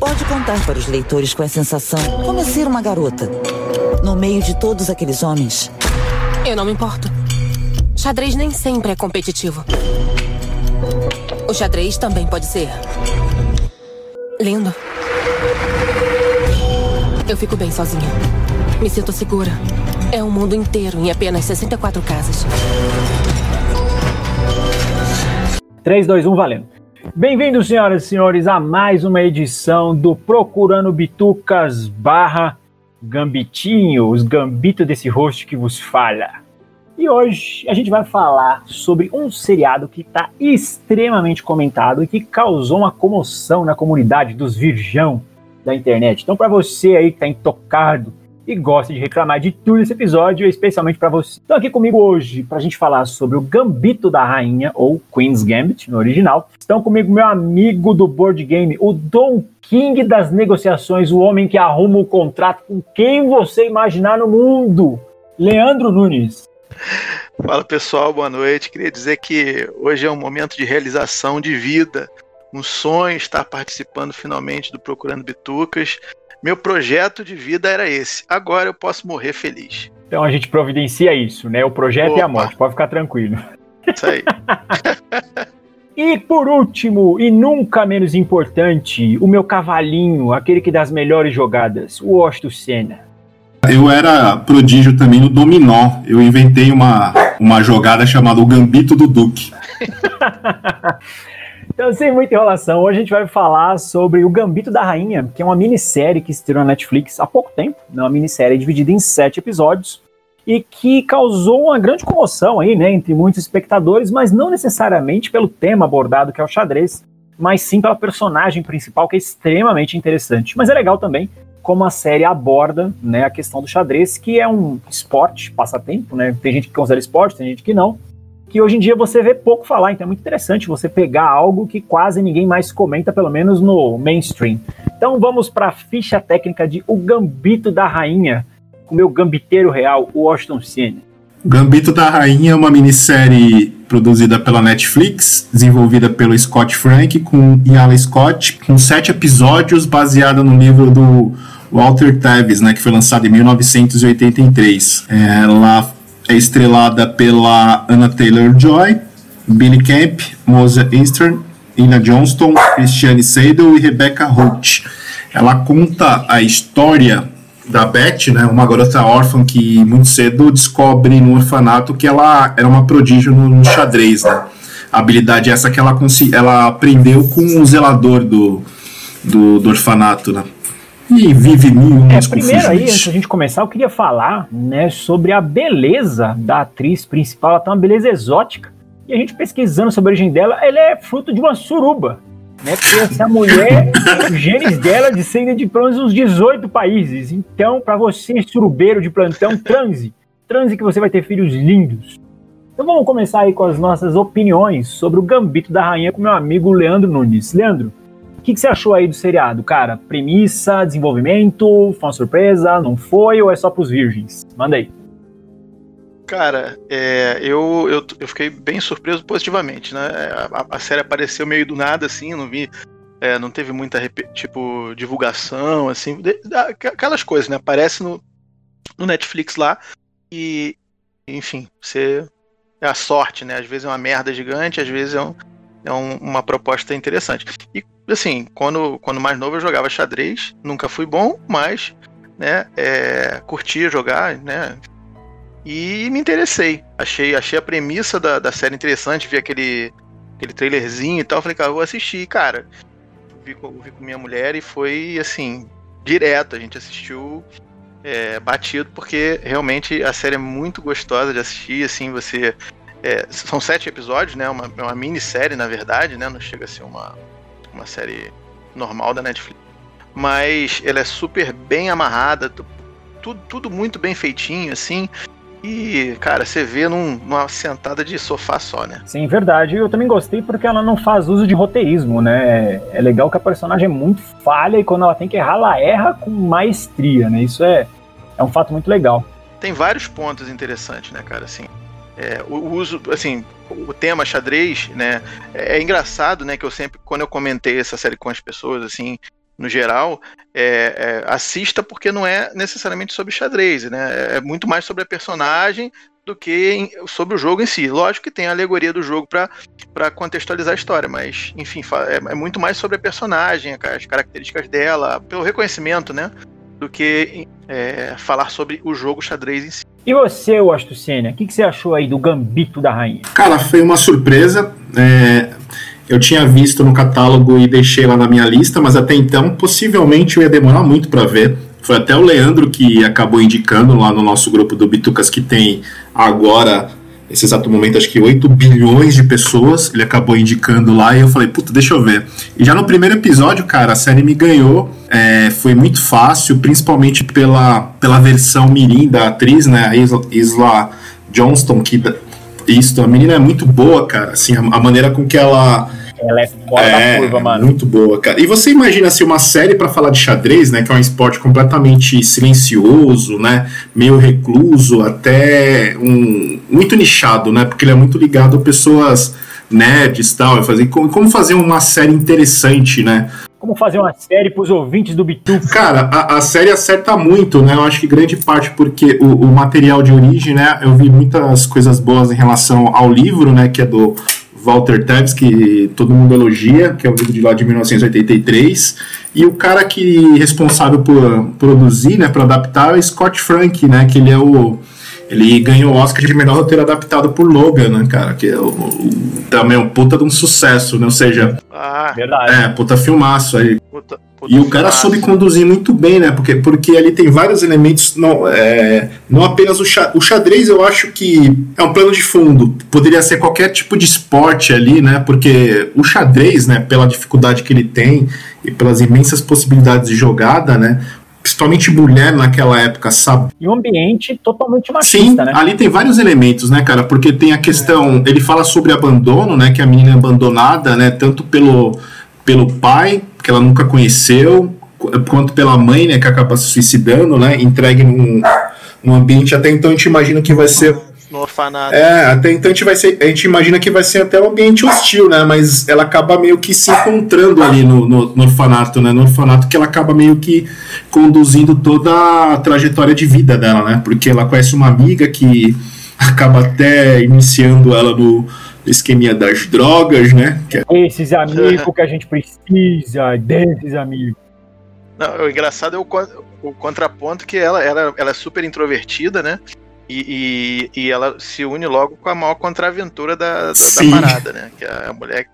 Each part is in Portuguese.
Pode contar para os leitores qual é a sensação como é ser uma garota no meio de todos aqueles homens. Eu não me importo. Xadrez nem sempre é competitivo. O xadrez também pode ser lindo. Eu fico bem sozinha. Me sinto segura. É um mundo inteiro em apenas 64 casas. 3, 2, 1, valendo. Bem-vindos, senhoras e senhores, a mais uma edição do Procurando Bitucas barra Gambitinho, os gambitos desse host que vos fala. E hoje a gente vai falar sobre um seriado que está extremamente comentado e que causou uma comoção na comunidade dos virgão da internet. Então, para você aí que está intocado e gosta de reclamar de tudo esse episódio, especialmente para você. Então, aqui comigo hoje para a gente falar sobre o Gambito da Rainha, ou Queen's Gambit no original. Estão comigo meu amigo do board game, o Don King das negociações, o homem que arruma o contrato com quem você imaginar no mundo, Leandro Nunes. Fala pessoal, boa noite. Queria dizer que hoje é um momento de realização de vida, um sonho estar participando finalmente do Procurando Bitucas. Meu projeto de vida era esse. Agora eu posso morrer feliz. Então a gente providencia isso, né? O projeto Opa. e a morte. Pode ficar tranquilo. Isso aí. e por último, e nunca menos importante, o meu cavalinho, aquele que dá as melhores jogadas, o Washington Senna. Eu era prodígio também no dominó. Eu inventei uma, uma jogada chamada o Gambito do Duque. Então, sem muita enrolação, hoje a gente vai falar sobre O Gambito da Rainha, que é uma minissérie que estreou na Netflix há pouco tempo, né? uma minissérie dividida em sete episódios, e que causou uma grande comoção aí, né, entre muitos espectadores, mas não necessariamente pelo tema abordado, que é o xadrez, mas sim pela personagem principal, que é extremamente interessante. Mas é legal também como a série aborda né, a questão do xadrez, que é um esporte, passatempo, né? Tem gente que considera esporte, tem gente que não que hoje em dia você vê pouco falar, então é muito interessante você pegar algo que quase ninguém mais comenta, pelo menos no mainstream. Então vamos para a ficha técnica de O Gambito da Rainha, com o meu gambiteiro real, o Washington Senna. Gambito da Rainha é uma minissérie produzida pela Netflix, desenvolvida pelo Scott Frank com Iala Scott, com sete episódios, baseada no livro do Walter Tevis, né, que foi lançado em 1983. Ela é estrelada pela Anna Taylor-Joy, Billy Camp, Moza Eastern, Ina Johnston, Christiane Seidel e Rebecca Holt. Ela conta a história da Beth, né, uma garota órfã que muito cedo descobre no orfanato que ela era uma prodígio no, xadrez, né? A habilidade é essa que ela, ela aprendeu com o zelador do, do, do orfanato, né? E vive mil é, Primeiro aí, antes da gente começar, eu queria falar né, sobre a beleza da atriz principal. Ela tem uma beleza exótica. E a gente pesquisando sobre a origem dela, ela é fruto de uma suruba. Né, porque essa mulher, o genes dela descendem de pelo menos uns 18 países. Então, para você, surubeiro de plantão, transe. Transe que você vai ter filhos lindos. Então vamos começar aí com as nossas opiniões sobre o Gambito da Rainha com meu amigo Leandro Nunes. Leandro, o que, que, você achou aí do seriado, cara? Premissa, desenvolvimento, foi uma surpresa, não foi ou é só pros virgens? Manda aí. Cara, é, eu, eu, eu, fiquei bem surpreso positivamente, né? A, a, série apareceu meio do nada, assim, não vi. É, não teve muita, tipo, divulgação, assim, aquelas coisas, né? Aparece no, no Netflix lá e, enfim, você. É a sorte, né? Às vezes é uma merda gigante, às vezes é, um, é um, uma proposta interessante. E assim, quando, quando mais novo eu jogava xadrez, nunca fui bom, mas né, é, curtia jogar, né? E me interessei. Achei, achei a premissa da, da série interessante, vi aquele, aquele trailerzinho e tal. Falei, cara, vou assistir, cara. Vi com, vi com minha mulher e foi assim, direto. A gente assistiu é, batido, porque realmente a série é muito gostosa de assistir, assim, você. É, são sete episódios, né? Uma, uma minissérie, na verdade, né? Não chega a ser uma, uma série normal da Netflix. Mas ela é super bem amarrada, tudo, tudo muito bem feitinho, assim. E, cara, você vê num, numa sentada de sofá só, né? Sim, verdade. Eu também gostei porque ela não faz uso de roteirismo, né? É legal que a personagem é muito falha e quando ela tem que errar, ela erra com maestria, né? Isso é, é um fato muito legal. Tem vários pontos interessantes, né, cara? Assim, é, o uso, assim, o tema xadrez, né? É, é, engraçado, né? Que eu sempre, quando eu comentei essa série com as pessoas, assim, no geral, é, é, assista porque não é necessariamente sobre xadrez, né? É muito mais sobre a personagem do que em, sobre o jogo em si. Lógico que tem a alegoria do jogo para contextualizar a história, mas, enfim, é, é, muito mais sobre a personagem, as características dela, pelo reconhecimento, né? Do que é, falar sobre o jogo xadrez em si. E você, Washington Senna, o que, que, você achou aí do Gambito da Rainha? Cara, foi uma surpresa. É, eu tinha visto no catálogo e deixei lá na minha lista, mas até então possivelmente eu ia demorar muito para ver. Foi até o Leandro que acabou indicando lá no nosso grupo do Bitucas que tem agora, nesse exato momento, acho que 8 bilhões de pessoas. Ele acabou indicando lá e eu falei, puta, deixa eu ver. E já no primeiro episódio, cara, a série me ganhou. É, foi muito fácil, principalmente pela, pela versão mirim da atriz, né? A Isla, Isla Johnston, que isso, a menina é muito boa, cara. Assim, a, a maneira com que ela ela é fora é, da curva, mano. Muito boa, cara. E você imagina assim, uma série para falar de xadrez, né? Que é um esporte completamente silencioso, né? Meio recluso, até um. Muito nichado, né? Porque ele é muito ligado a pessoas nerds e tal. Fazer, como fazer uma série interessante, né? Como fazer uma série para os ouvintes do Bitu? Cara, a, a, série acerta muito, né? Eu acho que grande parte porque o, o material de origem, né? Eu vi muitas coisas boas em relação ao livro, né? Que é do Walter Tevis, que todo mundo elogia, que é o livro de lá de 1983, e o cara que responsável por produzir, né, por adaptar é o Scott Frank, né, que ele é o ele ganhou o Oscar de melhor roteiro adaptado por Logan, né, cara? Que é o, o, também um puta de um sucesso, né? Ou seja, ah, verdade. É, puta filmaço aí. Puta e o cara soube conduzir muito bem, né? Porque, porque ali tem vários elementos, não, é, não apenas o, xa, o xadrez, eu acho que é um plano de fundo. Poderia ser qualquer tipo de esporte ali, né? Porque o xadrez, né, pela dificuldade que ele tem e pelas imensas possibilidades de jogada, né? principalmente mulher naquela época, sabe? E um ambiente totalmente machista, Sim, né? ali tem vários elementos, né, cara? Porque tem a questão, é. ele fala sobre abandono, né, que a menina é abandonada, né, tanto pelo, pelo pai, que ela nunca conheceu, quanto pela mãe, né, que acaba se suicidando, né, entregue num, num ambiente até então a gente imagina que vai ser no orfanato. É, até então a gente, vai ser, a gente imagina que vai ser até um ambiente hostil, né? Mas ela acaba meio que se encontrando ali no, no, no, orfanato, né? No orfanato que ela acaba meio que conduzindo toda a trajetória de vida dela, né? Porque ela conhece uma amiga que acaba até iniciando ela no esqueminha das drogas, né? É... Esses amigos que a gente precisa, desses amigos. Não, o engraçado é o, o contraponto que ela, ela, ela é super introvertida, né? E, e, e, ela se une logo com a maior contraventura da, da, da, parada, né? Que é a mulher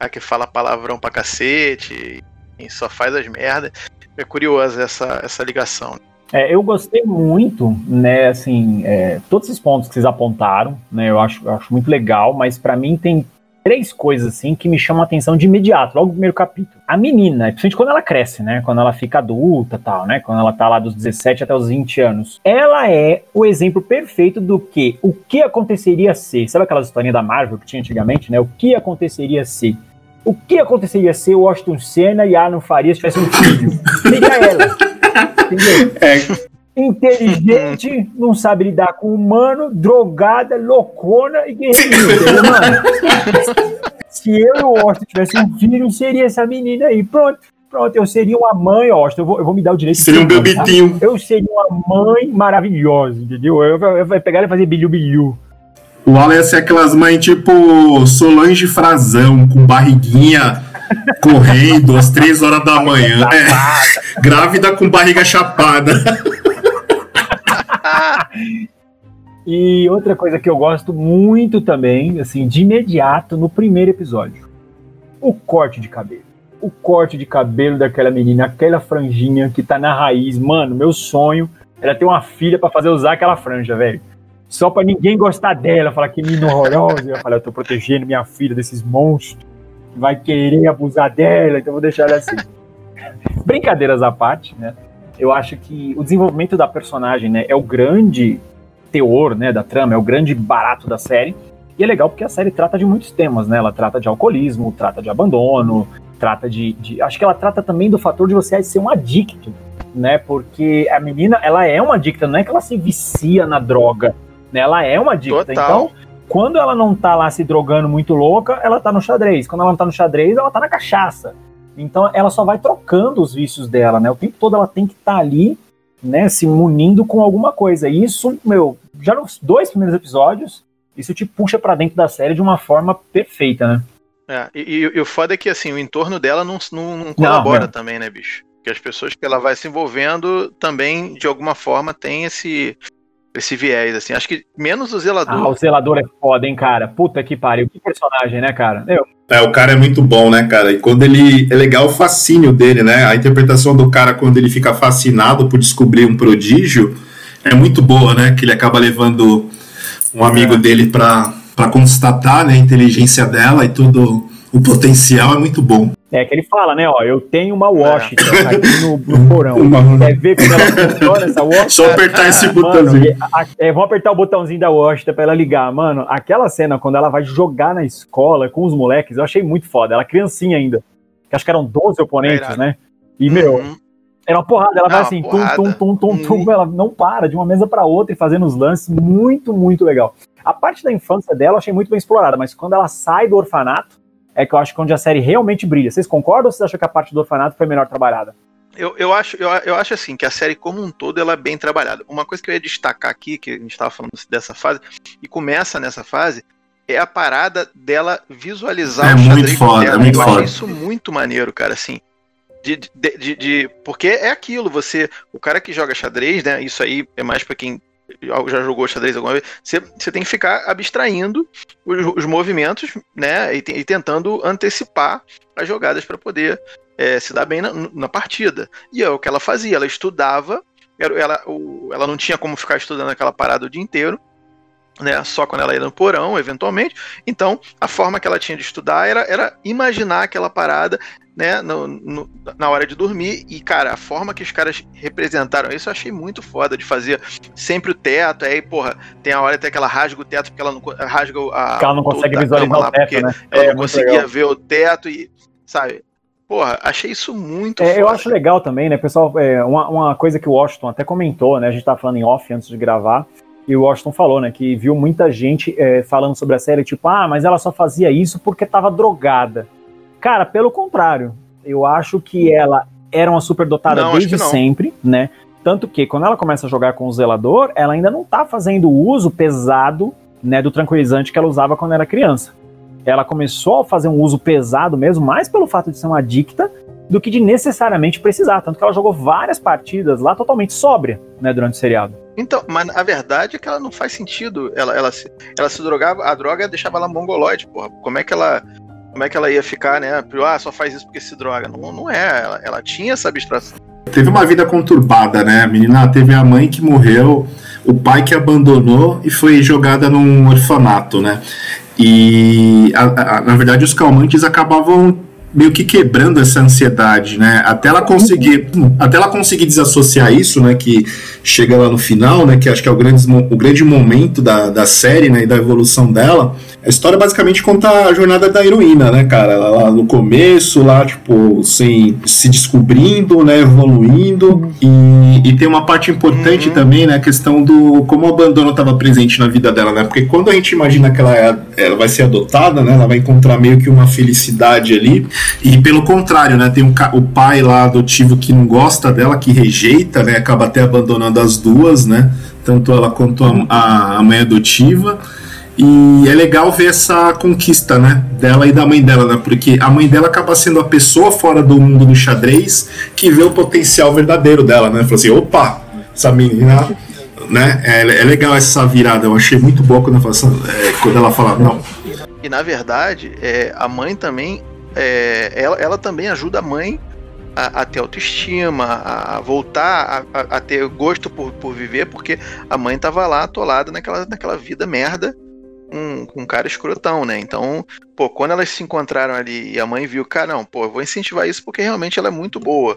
a que fala palavrão pra cacete e só faz as merdas. É curiosa essa, essa ligação. É, eu gostei muito, né, assim, é, todos esses pontos que vocês apontaram, né, eu acho, eu acho muito legal, mas para mim tem três coisas assim que me chamam a atenção de imediato, logo no primeiro capítulo. A menina, principalmente quando ela cresce, né? Quando ela fica adulta tal, né? Quando ela tá lá dos 17 até os 20 anos. Ela é o exemplo perfeito do que o que aconteceria se. Sabe aquelas historinhas da Marvel que tinha antigamente, né? O que aconteceria se. O que aconteceria se o Washington Senna e Arno Farias tivessem um filho? Seria ela. É inteligente, não sabe lidar com humano, drogada, loucona e guerreira, mano? Se eu e o Austin tivesse um filho, seria essa menina aí. Pronto. Pronto, eu seria uma mãe, Austin. Eu vou, eu vou me dar o direito Seria um bebitinho. Tá? Eu seria uma mãe maravilhosa, entendeu? Eu, eu, eu vou pegar e fazer bilhu-bilhu. O Alan ia ser aquelas mães tipo Solange Frazão, com barriguinha correndo às três horas da manhã. É, grávida com barriga chapada. e outra coisa que eu gosto muito também, assim, de imediato, no primeiro episódio, o corte de cabelo. O corte de cabelo daquela menina, aquela franjinha que tá na raiz. Mano, meu sonho era ter uma filha para fazer usar aquela franja, velho. Só para ninguém gostar dela, falar que menina horrorosa. Eu falei, eu tô protegendo minha filha desses monstros vai querer abusar dela, então vou deixar ela assim. Brincadeiras à parte, né? eu acho que o desenvolvimento da personagem né, é o grande teor né, da trama, é o grande barato da série. E é legal porque a série trata de muitos temas, né? Ela trata de alcoolismo, trata de abandono, trata de, de, Acho que ela trata também do fator de você ser um adicto, né? Porque a menina, ela é uma adicta, não é que ela se vicia na droga, né? Ela é uma adicta. Total. Então, quando ela não tá lá se drogando muito louca, ela tá no xadrez. Quando ela não tá no xadrez, ela tá na cachaça. Então ela só vai trocando os vícios dela, né? O tempo todo ela tem que estar tá ali, né, se munindo com alguma coisa. E isso, meu, já nos dois primeiros episódios, isso te puxa para dentro da série de uma forma perfeita, né? É, e, e, o foda é que assim, o entorno dela não, não, não colabora não, também, né, bicho? Que as pessoas que ela vai se envolvendo também, de alguma forma, tem esse, esse viés, assim. Acho que menos o zelador. Ah, o zelador é foda, hein, cara? Puta que pariu. Que personagem, né, cara? Eu. É, o cara é muito bom, né, cara? E quando ele. É legal o fascínio dele, né? A interpretação do cara quando ele fica fascinado por descobrir um prodígio é muito boa, né? Que ele acaba levando um amigo é. dele pra, pra constatar né, a inteligência dela e tudo. O potencial é muito bom. É que ele fala, né? Ó, eu tenho uma Washington é. aqui no, no porão. Uma... Quer ver como ela funciona essa Washington? Só apertar esse botãozinho. é, vamos apertar o botãozinho da Washington pra ela ligar. Mano, aquela cena quando ela vai jogar na escola com os moleques, eu achei muito foda. Ela criancinha ainda. Que acho que eram 12 oponentes, é né? E, meu, uhum. era uma porrada. Ela vai assim, tum, tum, tum, tum, tum. Uhum. Ela não para de uma mesa para outra e fazendo os lances. Muito, muito legal. A parte da infância dela eu achei muito bem explorada, mas quando ela sai do orfanato, é que eu acho que é onde a série realmente brilha. Vocês concordam ou vocês acham que a parte do orfanato foi melhor trabalhada? Eu, eu, acho, eu, eu acho assim, que a série como um todo ela é bem trabalhada. Uma coisa que eu ia destacar aqui, que a gente estava falando dessa fase, e começa nessa fase, é a parada dela visualizar é o xadrez muito foda, dela. É muito eu foda. isso muito maneiro, cara, assim. De, de, de, de, porque é aquilo, você, o cara que joga xadrez, né? Isso aí é mais para quem já jogou xadrez alguma vez, você, você tem que ficar abstraindo os, os movimentos, né? E, e, tentando antecipar as jogadas para poder é, se dar bem na, na, partida. E é o que ela fazia, ela estudava, ela, ela, não tinha como ficar estudando aquela parada o dia inteiro. Né, só quando ela ia no porão, eventualmente. Então, a forma que ela tinha de estudar era, era imaginar aquela parada né, no, no, na hora de dormir. E, cara, a forma que os caras representaram isso eu achei muito foda de fazer sempre o teto. Aí, porra, tem a hora até que ela rasga o teto porque ela não rasga a. Porque ela não consegue visualizar o teto, né? Ela é, não conseguia legal. ver o teto e, sabe? Porra, achei isso muito é, Eu acho legal também, né, pessoal? É, uma, uma coisa que o Washington até comentou, né? A gente tava falando em off antes de gravar. E o Washington falou, né, que viu muita gente é, falando sobre a série, tipo, ah, mas ela só fazia isso porque tava drogada. Cara, pelo contrário. Eu acho que ela era uma superdotada não, desde sempre, né? Tanto que quando ela começa a jogar com o zelador, ela ainda não tá fazendo o uso pesado, né, do tranquilizante que ela usava quando era criança. Ela começou a fazer um uso pesado mesmo, mais pelo fato de ser uma adicta do que de necessariamente precisar. Tanto que ela jogou várias partidas lá totalmente sóbria, né, durante o seriado. Então, mas a verdade é que ela não faz sentido. Ela, ela, se, ela se drogava, a droga deixava ela mongoloide, porra. Como é que ela como é que ela ia ficar, né? Ah, só faz isso porque se droga. Não, não é, ela, ela tinha essa abstração. Teve uma vida conturbada, né? A menina teve a mãe que morreu, o pai que abandonou e foi jogada num orfanato, né? E a, a, na verdade os calmantes acabavam meio que quebrando essa ansiedade, né? Até ela conseguir, até ela conseguir desassociar isso, né? Que chega lá no final, né? Que acho que é o grande, o grande momento da, da série, né? E da evolução dela. A história basicamente conta a jornada da heroína, né, cara? Lá no começo, lá, tipo, sem, se descobrindo, né? Evoluindo. E, e tem uma parte importante uhum. também, né? A questão do como o abandono estava presente na vida dela, né? Porque quando a gente imagina que ela, é, ela vai ser adotada, né? Ela vai encontrar meio que uma felicidade ali e pelo contrário, né? Tem um, o pai lá adotivo que não gosta dela, que rejeita, né? Acaba até abandonando as duas, né? Tanto ela quanto a, a mãe adotiva. E é legal ver essa conquista, né, dela e da mãe dela, né, porque a mãe dela acaba sendo a pessoa fora do mundo do xadrez que vê o potencial verdadeiro dela, né, falou assim, opa, essa menina, né, é, é legal essa virada, eu achei muito boa quando é, quando ela fala não. E na verdade, é, a mãe também é, ela, ela também ajuda a mãe a, a ter autoestima, a, a voltar a, a, ter gosto por, por viver, porque a mãe tava lá atolada naquela, naquela vida merda com, com um cara escrotão, né? Então, pô, quando elas se encontraram ali e a mãe viu, cara, não, pô, eu vou incentivar isso porque realmente ela é muito boa,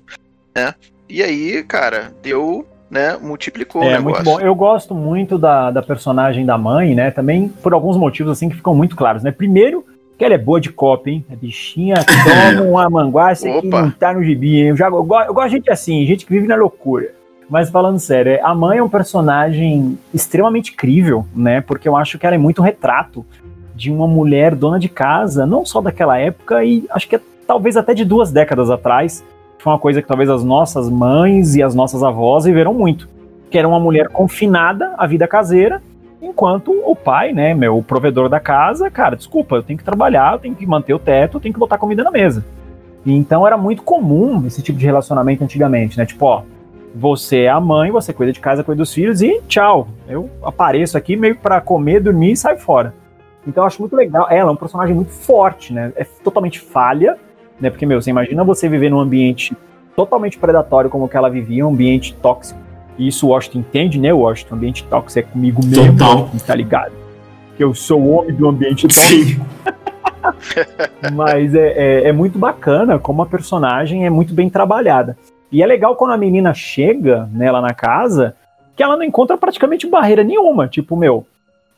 né? E aí, cara, deu, né, multiplicou é, o negócio. muito bom. Eu gosto muito da, da personagem da mãe, né? Também por alguns motivos, assim, que ficam muito claros, né? Primeiro, que ela é boa de copa, hein? A bichinha toma uma manguaça que não tá no gibi, hein? Eu, já, eu, gosto, eu gosto de gente assim, gente que vive na loucura. Mas falando sério, é, a mãe é um personagem extremamente crível, né? Porque eu acho que ela é muito retrato de uma mulher dona de casa, não só daquela época, e acho que talvez até de duas décadas atrás, foi uma coisa que talvez as nossas mães e as nossas avós viveram muito, que era uma mulher confinada à vida caseira, enquanto o pai, né, meu, o provedor da casa, cara, desculpa, eu tenho que trabalhar, eu tenho que manter o teto, eu tenho que botar comida na mesa. Então era muito comum esse tipo de relacionamento antigamente, né? Tipo, ó, você é a mãe, você cuida de casa, cuida dos filhos e tchau. Eu apareço aqui meio para comer, dormir e saio fora. Então eu acho muito legal. Ela é um personagem muito forte, né? É totalmente falha, né? Porque, meu, você imagina você viver num ambiente totalmente predatório como que ela vivia, um ambiente tóxico. E isso o Washington entende, né? O Washington, ambiente tóxico é comigo mesmo, Total. tá ligado? Que eu sou o homem do ambiente tóxico. Mas é, é, é muito bacana como a personagem é muito bem trabalhada. E é legal quando a menina chega nela na casa, que ela não encontra praticamente barreira nenhuma. Tipo, meu,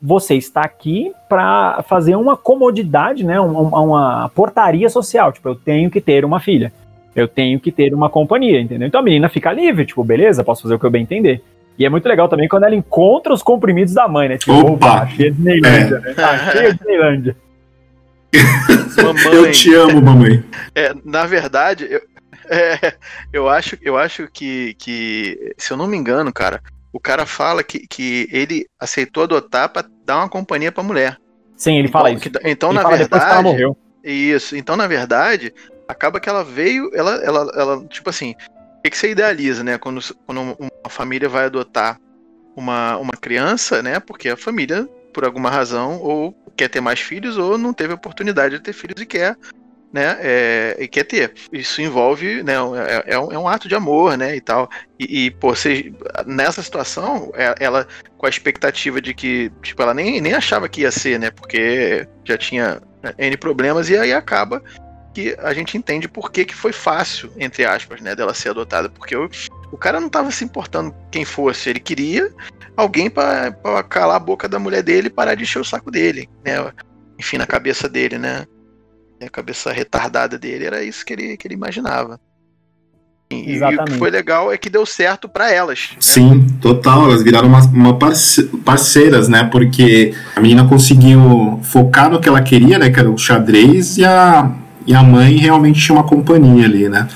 você está aqui para fazer uma comodidade, né? Uma, uma, portaria social. Tipo, eu tenho que ter uma filha. Eu tenho que ter uma companhia, entendeu? Então a menina fica livre, tipo, beleza, posso fazer o que eu bem entender. E é muito legal também quando ela encontra os comprimidos da mãe, né? Tipo, Opa! opa, cheia de Neilândia, né? Tá cheia de Neilândia. Mamãe. Eu te amo, mamãe. É, na verdade, eu, é, eu acho, eu acho que, que, se eu não me engano, cara, o cara fala que, que ele aceitou adotar pra dar uma companhia pra mulher. Sim, ele então, fala isso. que- então, ele na depois que ela verdade. morreu. Isso. Então, na verdade, acaba que ela veio, ela, ela, ela tipo assim, o que, que você idealiza, né? Quando, quando uma família vai adotar uma, uma criança, né? Porque a família, por alguma razão, ou quer ter mais filhos, ou não teve oportunidade de ter filhos e quer, né? é, e quer ter. Isso envolve, né? É, é um, é um ato de amor, né? E tal. E, e pô, você, nessa situação, é- ela com a expectativa de que, tipo, ela nem, nem achava que ia ser, né? Porque já tinha né, N problemas, e aí acaba que a gente entende por que, que foi fácil, entre aspas, né, dela ser adotada. Porque o, o cara não tava se importando quem fosse, ele queria alguém pra calar a boca da mulher dele e parar de encher o saco dele, né? Enfim, na cabeça dele, né? A cabeça retardada dele era isso que ele, que ele imaginava. E, e o que foi legal é que deu certo pra elas. né? Sim, total. Elas viraram uma, uma parce- parceiras, né? Porque a menina conseguiu focar no que ela queria, né? Que era o xadrez, e a, e a mãe realmente tinha uma companhia ali, né?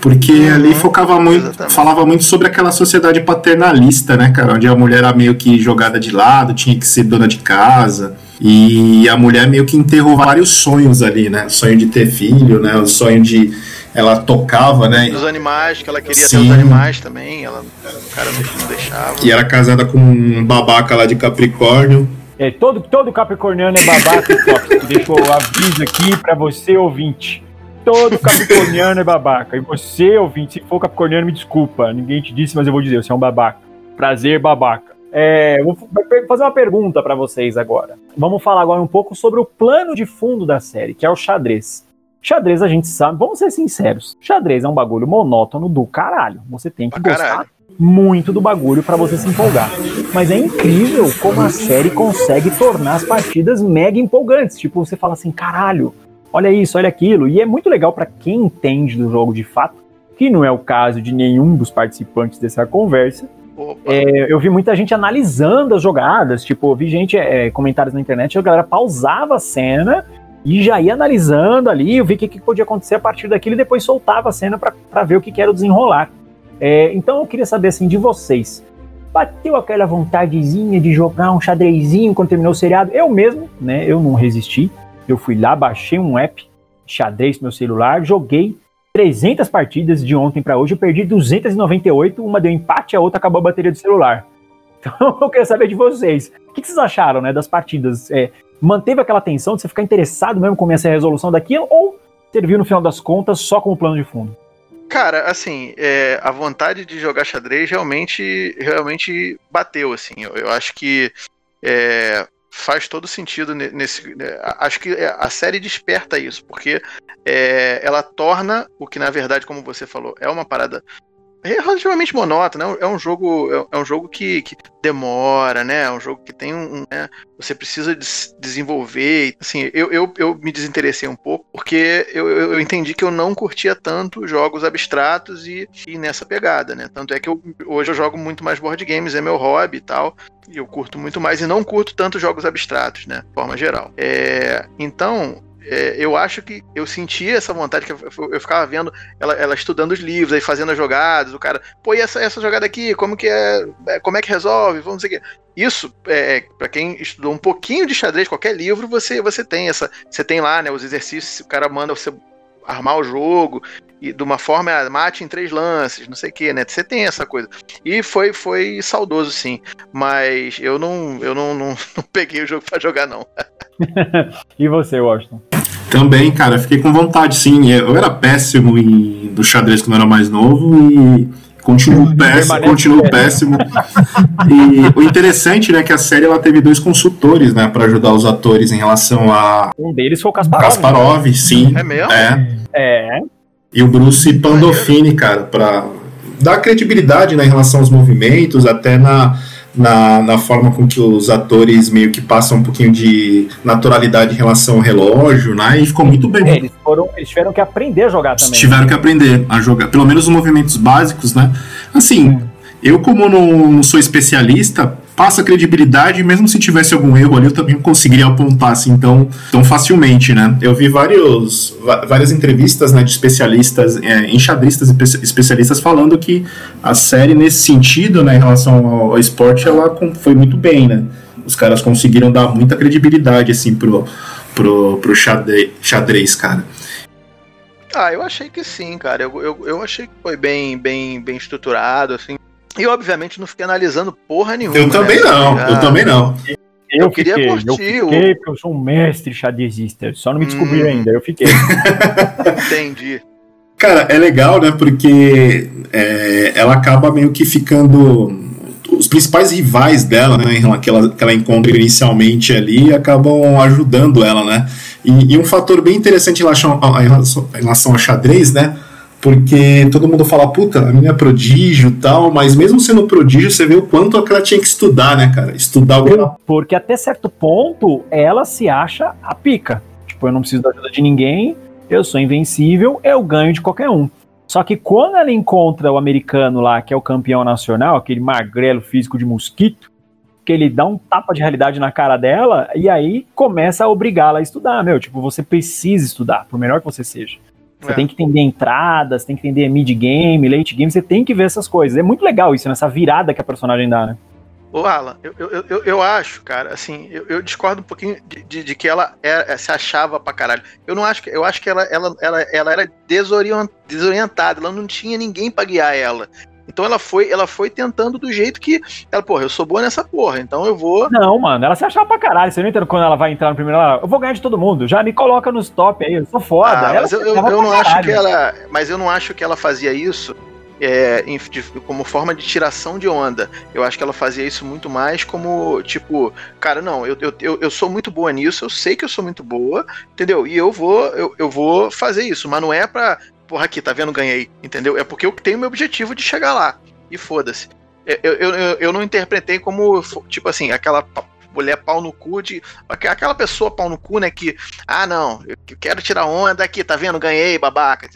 Porque Uhum, ali focava muito, exatamente. falava muito sobre aquela sociedade paternalista, né, cara? Onde a mulher era meio que jogada de lado, tinha que ser dona de casa. E a mulher meio que enterrou vários sonhos ali, né? O sonho de ter filho, né? O sonho de. Ela tocava, né? Dos animais, que ela queria ter Sim. os animais também, ela, o cara não deixava. E era casada com um babaca lá de Capricórnio. É, todo, todo capricorniano é babaca e tóxico. Deixa eu aviso aqui pra você, ouvinte. Todo capricorniano é babaca. E você, ouvinte, se for capricorniano, me desculpa. Ninguém te disse, mas eu vou dizer, você é um babaca. Prazer, babaca. É, vou fazer uma pergunta pra vocês agora. Vamos falar agora um pouco sobre o plano de fundo da série, que é o xadrez. Xadrez a gente sabe, vamos ser sinceros. Xadrez é um bagulho monótono do caralho. Você tem que Pra gostar caralho. muito do bagulho pra você se empolgar. Mas é incrível como a série consegue tornar as partidas mega empolgantes. Tipo, você fala assim, caralho, olha isso, olha aquilo. E é muito legal pra quem entende do jogo de fato, que não é o caso de nenhum dos participantes dessa conversa. É, eu vi muita gente analisando as jogadas, tipo, eu vi gente, é, comentários na internet, a galera pausava a cena e já ia analisando ali, eu vi o que, que podia acontecer a partir daquilo e depois soltava a cena pra ver o que, que era o desenrolar. É, então eu queria saber assim de vocês. Bateu aquela vontadezinha de jogar um xadrezinho quando terminou o seriado? Eu mesmo, né? Eu não resisti. Eu fui lá, baixei um app, xadrez no meu celular, joguei 300 partidas de ontem pra hoje, eu perdi 298, uma deu empate, a outra acabou a bateria do celular. Então eu queria saber de vocês. O que vocês acharam, né, das partidas? É, manteve aquela tensão de você ficar interessado mesmo com essa resolução daquilo ou serviu no final das contas só como plano de fundo? Cara, assim, é, a vontade de jogar xadrez realmente, realmente bateu, assim. Eu, eu acho que é, faz todo sentido ne- nesse. né, Acho que é, a série desperta isso, porque é, ela torna o que, na verdade, como você falou, é uma parada relativamente monótona. É um- É um jogo, é- é um jogo que, que demora, né? É um jogo que tem um. né, você precisa des- desenvolver. Assim, eu, eu, eu me desinteressei um pouco, porque eu, eu eu entendi que eu não curtia tanto jogos abstratos e, e nessa pegada, né? Tanto é que eu, hoje eu jogo muito mais board games, é meu hobby e tal. E eu curto muito mais e não curto tanto jogos abstratos, né? De forma geral. É, então, é, eu acho que eu sentia essa vontade, que eu, eu, ficava vendo ela, ela, estudando os livros, aí fazendo as jogadas, o cara, pô, e essa, essa jogada aqui, como que é, é como é que resolve, vamos dizer Isso, é, para quem estudou um pouquinho de xadrez, qualquer livro, você, você tem essa, você tem lá, né, os exercícios, o cara manda você armar o jogo e de uma forma ah, mate em três lances, não sei o que, né? Você tem essa coisa. E foi foi saudoso sim, mas eu não eu não, não, não peguei o jogo para jogar não. e você, Washington? Também, cara, fiquei com vontade, sim. Eu era péssimo em, do xadrez quando eu era mais novo e continuo péssimo, continuo péssimo. e o interessante, né, é que a série ela teve dois consultores, né, para ajudar os atores em relação a um deles foi o Kasparov. Kasparov, né? sim. É mesmo? É. É. E o Bruce Pandolfini, cara, para dar credibilidade né, em relação aos movimentos, até na na, na forma com que os atores meio que passam um pouquinho de naturalidade em relação ao relógio, né? E ficou muito bem. É, eles, foram, eles tiveram que aprender a jogar também. Tiveram que aprender a jogar, pelo menos os movimentos básicos, né? Assim, é. eu como não, não sou especialista, passa credibilidade, mesmo se tivesse algum erro ali, eu também conseguiria apontar assim tão, tão facilmente, né? Eu vi vários, várias entrevistas né, de especialistas, é, enxadristas e especialistas falando que a série, nesse sentido, né, em relação ao, ao esporte, ela foi muito bem, né? Os caras conseguiram dar muita credibilidade, assim, pro, pro, pro xadrez, xadrez cara. Ah, eu achei que sim, cara. Eu, eu, eu achei que foi bem, bem, bem estruturado, assim. E obviamente não fiquei analisando porra nenhuma. Eu né? também não, eu também não. Eu, eu queria fiquei, curtir. Eu fiquei porque eu sou um mestre xadrezista. Só não me descobri hum. ainda, eu fiquei. Entendi. Cara, é legal, né? Porque é, ela acaba meio que ficando. Os principais rivais dela, né? Que ela, que ela encontra inicialmente ali, acabam ajudando ela, né? E, e um fator bem interessante em relação, em relação, em relação ao xadrez, né? Porque todo mundo fala, puta, a menina é prodígio tal, mas mesmo sendo prodígio, você vê o quanto ela tinha que estudar, né, cara? Estudar alguma... Porque até certo ponto, ela se acha a pica. Tipo, eu não preciso da ajuda de ninguém, eu sou invencível, eu ganho de qualquer um. Só que quando ela encontra o americano lá, que é o campeão nacional, aquele magrelo físico de mosquito, que ele dá um tapa de realidade na cara dela, e aí começa a obrigá-la a estudar, meu. Tipo, você precisa estudar, por melhor que você seja. Você é. tem que entender entradas, tem que entender mid-game, late game, você tem que ver essas coisas. É muito legal isso, nessa virada que a personagem dá, né? Ô, Alan, eu, eu, eu, eu acho, cara, assim, eu, eu discordo um pouquinho de, de, de que ela é, é, se achava pra caralho. Eu não acho que. Eu acho que ela, ela, ela, ela era desorientada, ela não tinha ninguém pra guiar ela. Então ela foi, ela foi tentando do jeito que. Ela, porra, eu sou boa nessa porra, então eu vou. Não, mano, ela se achava pra caralho. Você não entende quando ela vai entrar no primeiro. Ela, eu vou ganhar de todo mundo. Já me coloca nos top aí, eu sou foda. Ah, mas eu, eu, eu não acho que ela. Mas eu não acho que ela fazia isso. É, como forma de tiração de onda. Eu acho que ela fazia isso muito mais como, tipo, cara, não, eu, eu, eu sou muito boa nisso, eu sei que eu sou muito boa, entendeu? E eu vou, eu, eu vou fazer isso, mas não é pra porra, aqui, tá vendo? Ganhei. Entendeu? É porque eu tenho meu objetivo de chegar lá. E foda-se. Eu, eu, eu, eu, não interpretei como, tipo assim, aquela mulher pau no cu de. Aquela pessoa pau no cu, né? Que, ah, não, eu quero tirar onda aqui, tá vendo? Ganhei, babaca.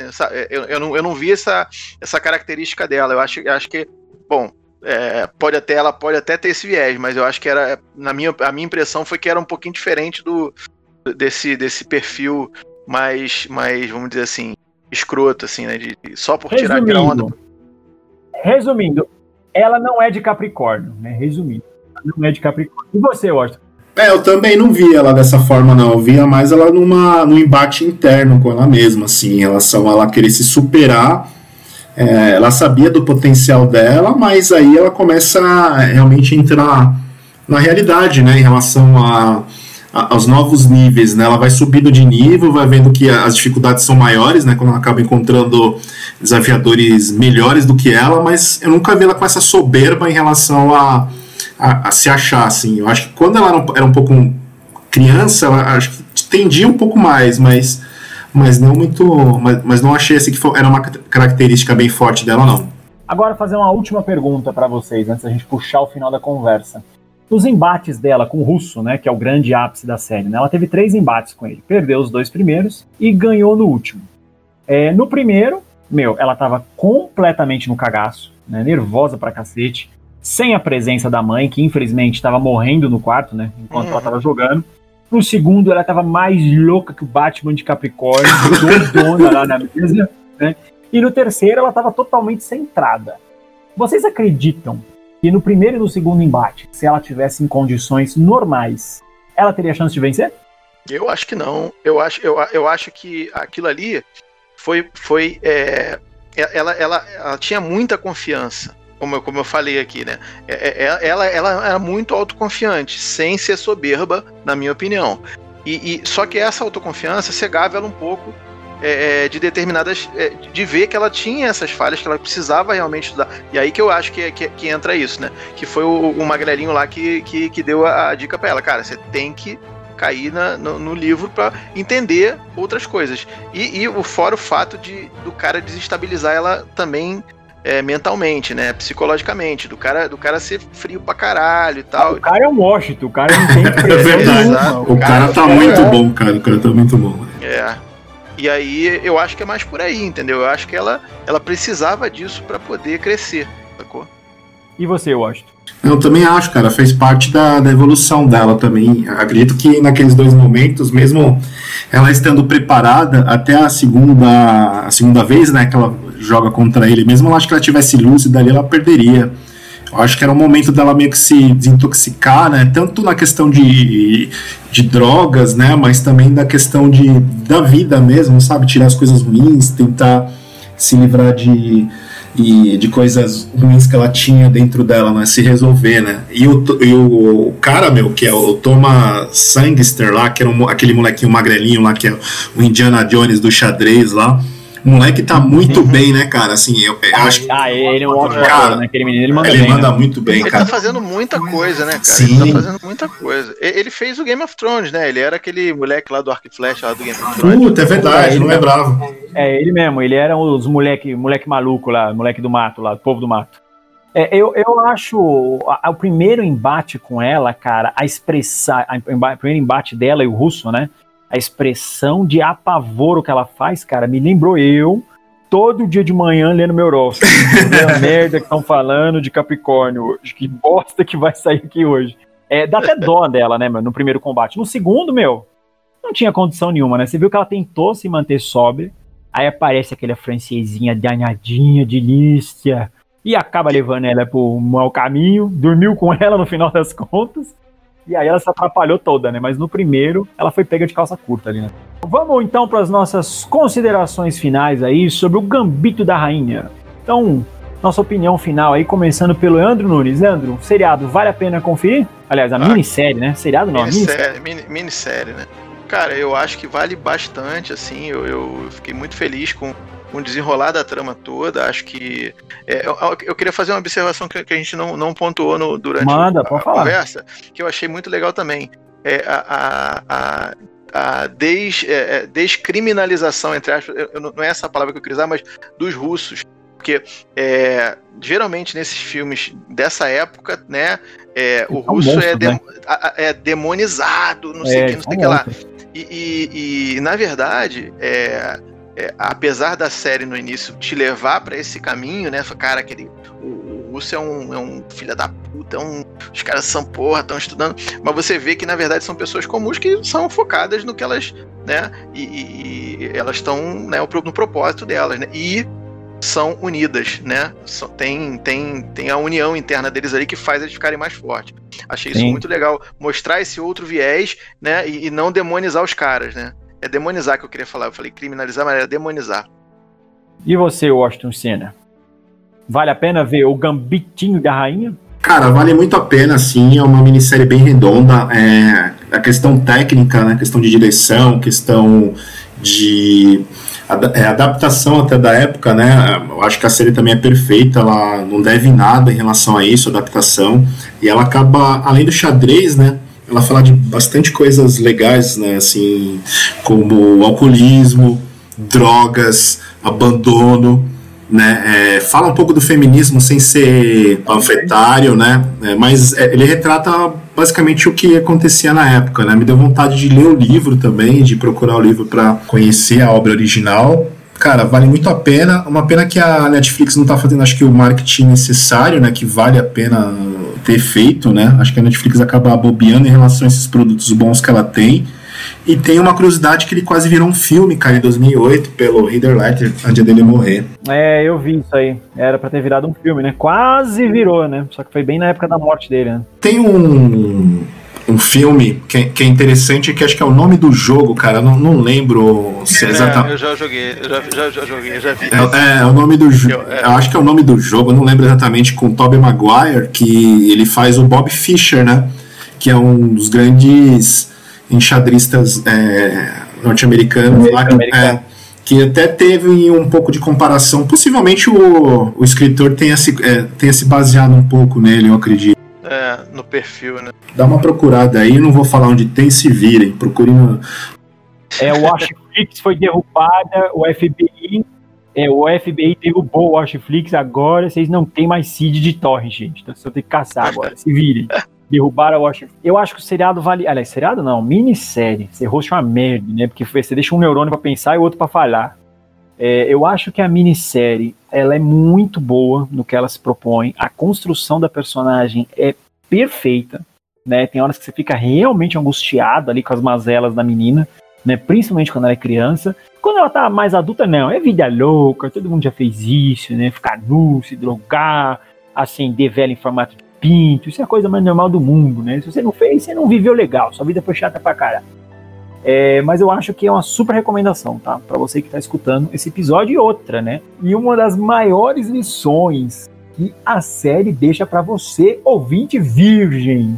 Eu, eu, não, eu não vi essa, essa característica dela. Eu acho, eu acho que, bom, é, pode até ela pode até ter esse viés, mas eu acho que era na minha a minha impressão foi que era um pouquinho diferente do desse desse perfil mais mais vamos dizer assim escroto, assim, né? De, só por tirar aquela onda. Resumindo, ela não é de Capricórnio, né? Resumindo, ela não é de Capricórnio. E você, Washington? É, eu também não vi ela dessa forma, não. Eu via mais ela numa, num embate interno com ela mesma, assim, em relação a ela querer se superar. É, ela sabia do potencial dela, mas aí ela começa a realmente entrar na realidade, né, em relação a aos novos níveis, né? Ela vai subindo de nível, vai vendo que as dificuldades são maiores, né? Quando ela acaba encontrando desafiadores melhores do que ela, mas eu nunca vi ela com essa soberba em relação a, a, a se achar, assim. Eu acho que quando ela era um, pouco criança, ela, acho que tendia um pouco mais, mas, mas não muito, mas, mas não achei assim que foi, era uma característica bem forte dela, não. Agora fazer uma última pergunta para vocês antes da gente puxar o final da conversa os embates dela com o Russo, né, que é o grande ápice da série, né, ela teve três embates com ele. Perdeu os dois primeiros e ganhou no último. É, no primeiro, meu, ela tava completamente no cagaço, né, nervosa pra cacete, sem a presença da mãe, que infelizmente estava morrendo no quarto, né, enquanto uhum. ela tava jogando. No segundo, ela tava mais louca que o Batman de Capricórnio, doidona lá na mesa, né? E no terceiro, ela tava totalmente centrada. Vocês acreditam que no primeiro e no segundo embate, se ela tivesse em condições normais, ela teria chance de vencer? Eu acho que não. Eu acho, eu, eu acho que aquilo ali foi. foi é, ela, ela, ela tinha muita confiança. Como eu, como eu falei aqui, né? É, é, ela, ela era muito autoconfiante, sem ser soberba, na minha opinião. E, e só que essa autoconfiança cegava ela um pouco é, é, de determinadas. É, de ver que ela tinha essas falhas, que ela precisava realmente estudar. E aí que eu acho que, que, que entra isso, né? Que foi o, o magrelinho lá que, que, que deu a, a dica para ela. Cara, você tem que cair na, no, no, livro para entender outras coisas. E, e o fora o fato de do cara desestabilizar ela também é, mentalmente, né? Psicologicamente, do cara, do cara ser frio pra caralho e tal. o cara é um Washington, o cara não tem pressão O, o cara, cara tá muito é. bom, cara. O cara tá muito bom. É. E aí eu acho que é mais por aí, entendeu? Eu acho que ela, ela precisava disso para poder crescer, sacou? E você, Washington? Eu também acho, cara, fez parte da, da evolução dela também. Acredito que naqueles dois momentos, mesmo ela estando preparada até a segunda, a segunda vez, né, que ela joga contra ele, mesmo eu acho que ela tivesse lúcida ali, ela perderia. Acho que era um momento dela meio que se desintoxicar, né? Tanto na questão de, de drogas, né? Mas também da questão de, da vida mesmo, sabe? Tirar as coisas ruins, tentar se livrar de, de, de coisas ruins que ela tinha dentro dela, né? Se resolver, né? E o, e o cara, meu, que é o Thomas Sangster lá, que era um, aquele molequinho magrelinho lá, que é o Indiana Jones do xadrez lá o moleque tá muito uhum. bem, né, cara? Assim, eu, eu acho Ah, ele é um ótimo cara, né? Aquele menino, ele manda ele bem. manda né? muito bem, ele cara. Ele tá fazendo muita coisa, né, cara? Sim. Ele tá fazendo muita coisa. Ele fez o Game of Thrones, né? Ele era aquele moleque lá do Arc Flash, lá do Game of Thrones. Puta, é verdade, não lembrava. É, ele mesmo, ele era os moleque, moleque maluco lá, moleque do mato lá, do povo do mato. É, eu, eu acho a, a, o primeiro embate com ela, cara, a expressar, o primeiro embate dela e o russo, né? A expressão de apavoro que ela faz, cara, me lembrou eu todo dia de manhã lendo meu horóscopo. a merda que estão falando de Capricórnio hoje. Que bosta que vai sair aqui hoje. É, dá até dó dela, né, meu, no primeiro combate. No segundo, meu, não tinha condição nenhuma, né? Você viu que ela tentou se manter sóbria. Aí aparece aquela francesinha danadinha de Lístia. E acaba levando ela pro mau caminho. Dormiu com ela no final das contas. E aí ela se atrapalhou toda, né? Mas no primeiro, ela foi pega de calça curta ali, né? Vamos então para as nossas considerações finais aí sobre o Gambito da Rainha. Então, nossa opinião final aí, começando pelo Leandro Nunes. Leandro, seriado vale a pena conferir? Aliás, a ah, minissérie, né? Seriado não, minissérie. Minissérie, minissérie, né? Cara, eu acho que vale bastante, assim, eu, eu fiquei muito feliz com o desenrolar da trama toda. Acho que. É, eu, eu, queria fazer uma observação que, que a gente não, não pontuou no, durante Manda, a, a conversa, que eu achei muito legal também. É a, a, a, a des, é, é, descriminalização, entre aspas, eu, não é essa palavra que eu queria usar, mas dos russos. Porque é, geralmente nesses filmes dessa época, né, é, o russo monstro, é, de, né? é demonizado, não sei o que, não sei o que lá. E, e, e, na verdade, é, é, apesar da série no início te levar para esse caminho, né? Cara, aquele. O, o Russo é um, é um filho da puta, é um, os caras são porra, estão estudando. Mas você vê que na verdade são pessoas comuns que são focadas no que elas. né? E, e, elas estão né, no propósito delas, né? E são unidas, né? Tem, tem, tem a união interna deles ali que faz eles ficarem mais fortes. Achei Sim. isso muito legal. Mostrar esse outro viés, né? E, e não demonizar os caras, né? É demonizar que eu queria falar. Eu falei criminalizar, mas era demonizar. E você, Washington Senna? Vale a pena ver o Gambitinho da Rainha? Cara, vale muito a pena, sim. É uma minissérie bem redonda. É, a questão técnica, né, questão de direção, questão de é, adaptação até da época, né? Eu acho que a série também é perfeita, ela não deve nada em relação a isso, adaptação. E ela acaba, além do xadrez, né? Ela fala de bastante coisas legais, né? Assim, como alcoolismo, drogas, abandono, né? É, fala um pouco do feminismo sem ser panfletário, né? É, mas é, ele retrata basicamente o que acontecia na época, né? Me deu vontade de ler o livro também, de procurar o livro para conhecer a obra original. Cara, vale muito a pena. Uma pena que a Netflix não está fazendo, acho que, o marketing necessário, né? Que vale a pena ter feito, né? Acho que a Netflix acaba bobeando em relação a esses produtos bons que ela tem. E tem uma curiosidade que ele quase virou um filme, cara, em 2008, pelo Heather Ledger, antes dele morrer. É, eu vi isso aí. Era pra ter virado um filme, né? Quase virou, né? Só que foi bem na época da morte dele, né? Tem um, um filme que, que é interessante, que acho que é o nome do jogo, cara. Não, não lembro se é exatamente. eu já joguei, eu já, já, já joguei, já vi. É, é, o nome do jogo. Eu, é. eu acho que é o nome do jogo, eu não lembro exatamente, com o Tobey Maguire, que ele faz o Bob Fischer, né? Que é um dos grandes enxadristas é, norte-americanos lá. É, que até teve um pouco de comparação. Possivelmente o, o escritor tenha se, é, tenha se baseado um pouco nele, eu acredito. É, no perfil, né? Dá uma procurada aí, não vou falar onde tem, se virem. Procurem no... É, o Washflix foi derrubada, o FBI. É, o FBI derrubou o Washflix agora, vocês não tem mais seed de torrent, gente. Então vocês vão ter que caçar agora, se virem. derrubaram o Washington. Eu acho que o seriado vale. Aliás, seriado não, minissérie. Ser rosto é uma merda, né? Porque você deixa um neurônio para pensar e o outro para falhar. É, eu acho que a minissérie ela é muito boa no que ela se propõe. A construção da personagem é perfeita. Né? Tem horas que você fica realmente angustiado ali com as mazelas da menina, né? principalmente quando ela é criança. Quando ela tá mais adulta, não, é vida louca, todo mundo já fez isso, né? Ficar nu, se drogar, acender vela em formato de pinto, isso é a coisa mais normal do mundo, né? Se você não fez, você não viveu legal, sua vida foi chata pra caralho. É, mas eu acho que é uma super recomendação, tá? Para você que está escutando esse episódio e outra, né? E uma das maiores lições que a série deixa para você, ouvinte virgem.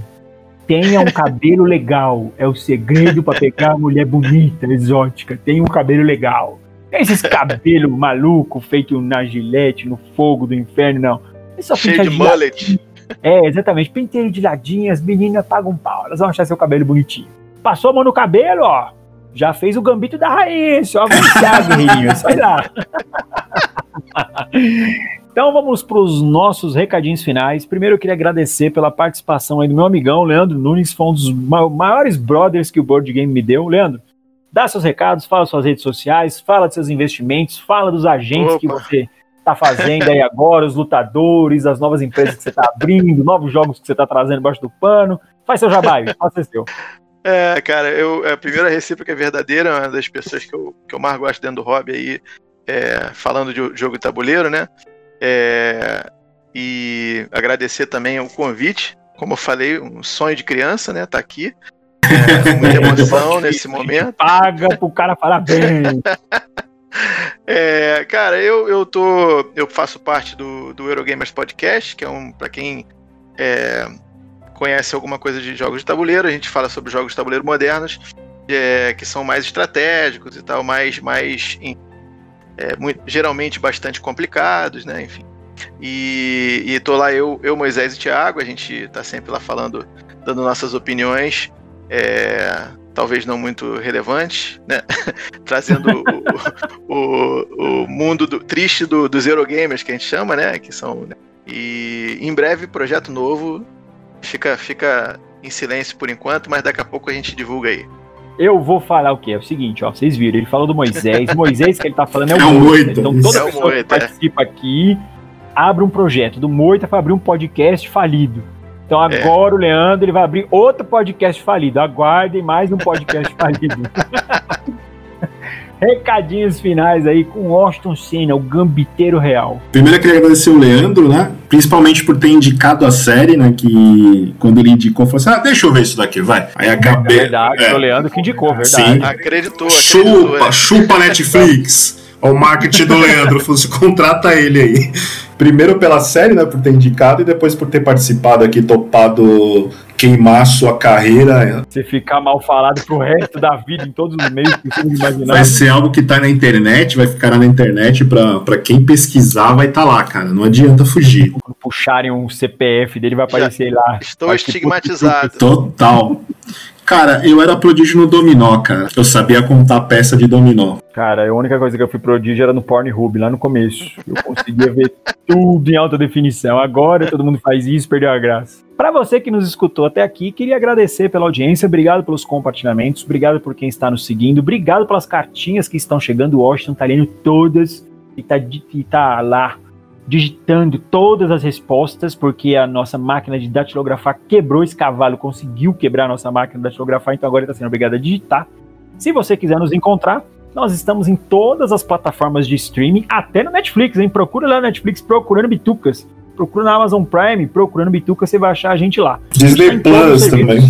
Tenha um cabelo legal. É o segredo para pegar uma mulher bonita, exótica. Tenha um cabelo legal. Esses cabelo maluco feito na gilete, no fogo do inferno, não. É Cheio de mullet. É, exatamente. Penteio de ladinho, as meninas pagam pau. Elas vão achar seu cabelo bonitinho. Passou a mão no cabelo, ó. Já fez o gambito da raiz, só avançar, guerrinho. Sai lá. Então vamos para os nossos recadinhos finais. Primeiro eu queria agradecer pela participação aí do meu amigão Leandro Nunes, foi um dos maiores brothers que o Board Game me deu. Leandro, dá seus recados, fala suas redes sociais, fala de seus investimentos, fala dos agentes Opa. que você está fazendo aí agora, os lutadores, as novas empresas que você está abrindo, novos jogos que você está trazendo embaixo do pano. Faz seu jabai, faça seu. É, cara, eu, a primeira recíproca é verdadeira, uma das pessoas que eu, que eu mais gosto dentro do hobby aí, é, falando de jogo de tabuleiro, né? É, e agradecer também o convite, como eu falei, um sonho de criança, né? Tá aqui. É, muita emoção nesse momento. Paga pro cara parabéns. É, cara, eu, eu tô. Eu faço parte do, do Eurogamers Podcast, que é um. para quem é, conhece alguma coisa de jogos de tabuleiro, a gente fala sobre jogos de tabuleiro modernos, é, que são mais estratégicos e tal, mais. mais é, muito, geralmente bastante complicados, né? Enfim. E, e tô lá eu, eu, Moisés e Thiago, a gente tá sempre lá falando, dando nossas opiniões. É, talvez não muito relevante, né? trazendo o, o, o, mundo do, triste do, dos Eurogamers, que a gente chama, né? Que são, né? E em breve, projeto novo. Fica, fica em silêncio por enquanto, mas daqui a pouco a gente divulga aí. Eu vou falar o quê? É o seguinte, ó, vocês viram, ele falou do Moisés. Moisés que ele tá falando é o, é o Moita. Então toda é pessoa Moita, que é. participa é. aqui abre um projeto. Do Moita para abrir um podcast falido. Então é. agora é. o Leandro ele vai abrir outro podcast falido. Aguardem mais um podcast falido. Recadinhos finais aí com Austin Senna, o gambiteiro real. Primeiro eu queria agradecer o Leandro, né? Principalmente por ter indicado a série, né? Que quando ele indicou, falou assim: ah, deixa eu ver isso daqui, vai. Aí acabei. É verdade, é. o Leandro que indicou, verdade. Sim. Acreditou, acreditou. Chupa, é. chupa Netflix. O marketing do Leandro, falou assim, contrata ele aí. Primeiro pela série, né, por ter indicado, e depois por ter participado aqui, topado queimar sua carreira. Você ficar mal falado pro resto da vida em todos os meios que você imaginar. Vai ser algo que tá na internet, vai ficar na internet para quem pesquisar, vai estar tá lá, cara. Não adianta fugir. Quando puxarem um CPF dele, vai aparecer Já lá. Estou estigmatizado. Total. Cara, eu era prodígio no dominó, cara. Eu sabia contar peça de dominó. Cara, a única coisa que eu fui prodígio era no Pornhub, lá no começo. Eu conseguia ver tudo em alta definição. Agora todo mundo faz isso, perdeu a graça. Para você que nos escutou até aqui, queria agradecer pela audiência, obrigado pelos compartilhamentos, obrigado por quem está nos seguindo, obrigado pelas cartinhas que estão chegando. O Washington tá lendo todas e tá, e tá lá digitando todas as respostas, porque a nossa máquina de datilografar quebrou esse cavalo, conseguiu quebrar a nossa máquina de datilografar, então agora está sendo obrigado a digitar. Se você quiser nos encontrar, nós estamos em todas as plataformas de streaming, até no Netflix, hein? Procura lá no Netflix procurando Bitucas. Procura na Amazon Prime, procurando Bitucas, você vai achar a gente lá. Disney tá Plus também.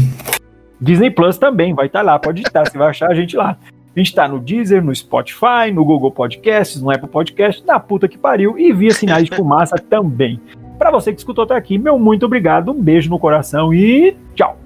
Disney Plus também, vai estar tá lá, pode estar, você vai achar a gente lá. A gente está no Deezer, no Spotify, no Google Podcasts, no Apple Podcasts, na puta que pariu, e via sinais de fumaça também. Para você que escutou até aqui, meu muito obrigado, um beijo no coração e tchau!